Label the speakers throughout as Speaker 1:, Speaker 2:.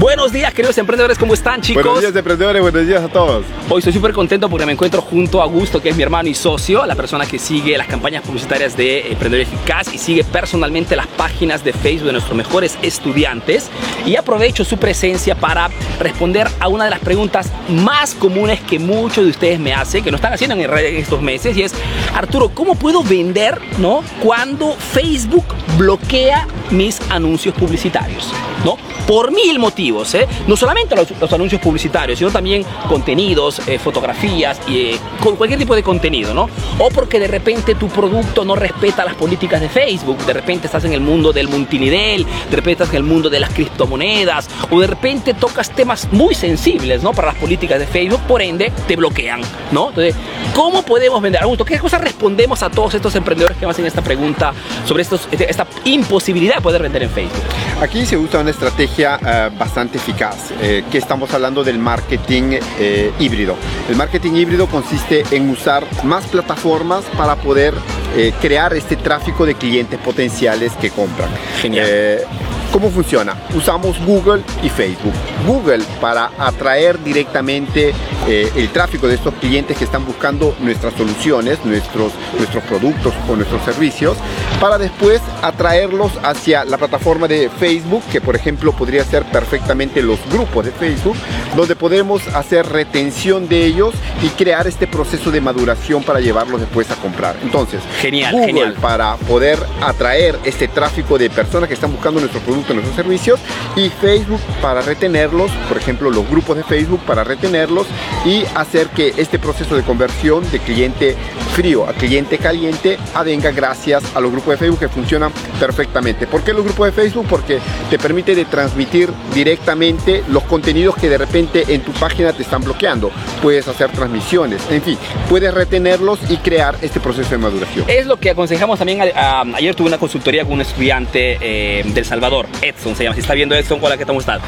Speaker 1: Buenos días, queridos emprendedores, ¿cómo están, chicos?
Speaker 2: Buenos días, emprendedores, buenos días a todos.
Speaker 1: Hoy estoy súper contento porque me encuentro junto a Augusto, que es mi hermano y socio, la persona que sigue las campañas publicitarias de Emprendedor Eficaz y sigue personalmente las páginas de Facebook de nuestros mejores estudiantes. Y aprovecho su presencia para responder a una de las preguntas más comunes que muchos de ustedes me hacen, que no están haciendo en redes estos meses, y es, Arturo, ¿cómo puedo vender ¿no? cuando Facebook bloquea mis anuncios publicitarios? ¿No? Por mil motivos, ¿eh? No solamente los, anuncios publicitarios, sino también contenidos, eh, fotografías y eh, con cualquier tipo de contenido, ¿no? O porque de repente tu producto no respeta las políticas de Facebook, de repente estás en el mundo del multinivel, de repente estás en el mundo de las criptomonedas, o de repente tocas temas muy sensibles, ¿no? Para las políticas de Facebook, por ende te bloquean, ¿no? Entonces, ¿cómo podemos vender? Augusto, ¿qué cosas respondemos a todos estos emprendedores que me hacen esta pregunta sobre estos, esta imposibilidad de poder vender en Facebook?
Speaker 2: Aquí se usa una estrategia eh, bastante eficaz, eh, que estamos hablando del marketing eh, híbrido. El marketing híbrido consiste en usar más plataformas para poder crear este tráfico de clientes potenciales que compran.
Speaker 1: Genial.
Speaker 2: ¿Cómo funciona? Usamos Google y Facebook. Google para atraer directamente eh, el tráfico de estos clientes que están buscando nuestras soluciones, nuestros, nuestros productos o nuestros servicios, para después atraerlos hacia la plataforma de Facebook, que por ejemplo podría ser perfectamente los grupos de Facebook, donde podemos hacer retención de ellos y crear este proceso de maduración para llevarlos después a comprar. Entonces,
Speaker 1: genial,
Speaker 2: Google
Speaker 1: genial.
Speaker 2: para poder atraer este tráfico de personas que están buscando nuestros productos nuestros servicios y Facebook para retenerlos, por ejemplo los grupos de Facebook para retenerlos y hacer que este proceso de conversión de cliente frío a cliente caliente avenga gracias a los grupos de Facebook que funcionan perfectamente. ¿Por qué los grupos de Facebook? Porque te permite de transmitir directamente los contenidos que de repente en tu página te están bloqueando. Puedes hacer transmisiones, en fin, puedes retenerlos y crear este proceso de maduración.
Speaker 1: Es lo que aconsejamos también. ayer tuve una consultoría con un estudiante eh, del Salvador Edson se llama. Si está viendo Edson, hola, ¿qué tal? ¿Cómo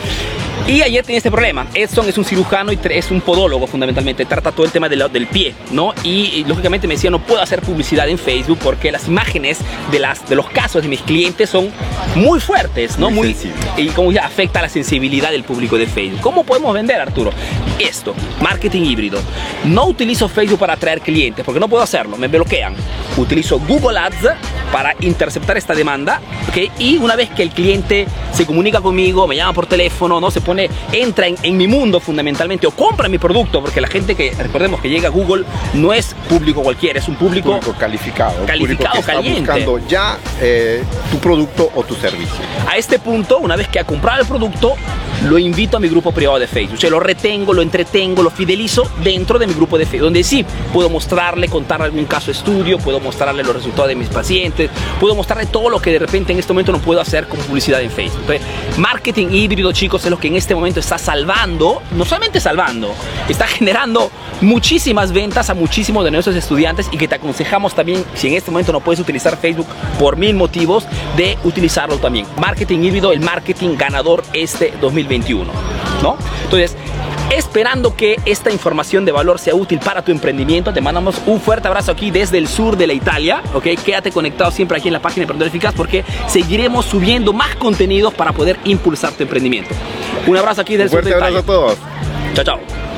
Speaker 1: Y ayer tenía este problema. Edson es un cirujano y es un podólogo fundamentalmente. Trata todo el tema del pie, ¿no? Y, lógicamente me decía, no puedo hacer publicidad en Facebook porque las imágenes de, las, de los casos de mis clientes son muy fuertes, ¿no?
Speaker 2: Muy,
Speaker 1: y como ya afecta la sensibilidad del público de Facebook. ¿Cómo podemos vender, Arturo? Esto, marketing híbrido. No utilizo Facebook para atraer clientes porque no puedo hacerlo, me bloquean. Utilizo Google Ads para interceptar esta demanda, ¿ok? Y una vez que el cliente se comunica conmigo, me llama por teléfono, ¿no? Se pone, entra en, mi mundo fundamentalmente o compra mi producto, porque la gente que, recordemos que llega a Google no es público cualquiera, es un público,
Speaker 2: calificado,
Speaker 1: calificado,
Speaker 2: público que
Speaker 1: caliente.
Speaker 2: Está buscando ya eh, tu producto o tu servicio.
Speaker 1: A este punto, una vez que ha comprado el producto, lo invito a mi grupo privado de Facebook. O sea, lo retengo, lo entretengo, lo fidelizo dentro de mi grupo de Facebook, donde sí puedo mostrarle, contarle algún caso estudio, puedo mostrarle los resultados de mis pacientes, puedo mostrarle todo lo que de repente en este momento no puedo hacer con publicidad en Facebook. Entonces, marketing híbrido, chicos, es lo que en este momento está salvando, no solamente salvando, está generando muchísimas ventas a muchísimos de nuestros estudiantes y que te aconsejamos también, si en este momento no puedes utilizar Facebook por mil motivos, de utilizarlo también. Marketing híbrido, el marketing ganador este 2021, ¿no? Entonces, esperando que esta información de valor sea útil para tu emprendimiento. Te mandamos un fuerte abrazo aquí desde el sur de la Italia, ¿ok? Quédate conectado siempre aquí en la página de Emprendedor Eficaz porque seguiremos subiendo más contenidos para poder impulsar tu emprendimiento. Un abrazo aquí desde el sur de
Speaker 2: Italia.
Speaker 1: Un
Speaker 2: fuerte abrazo a todos.
Speaker 1: Chao, chao.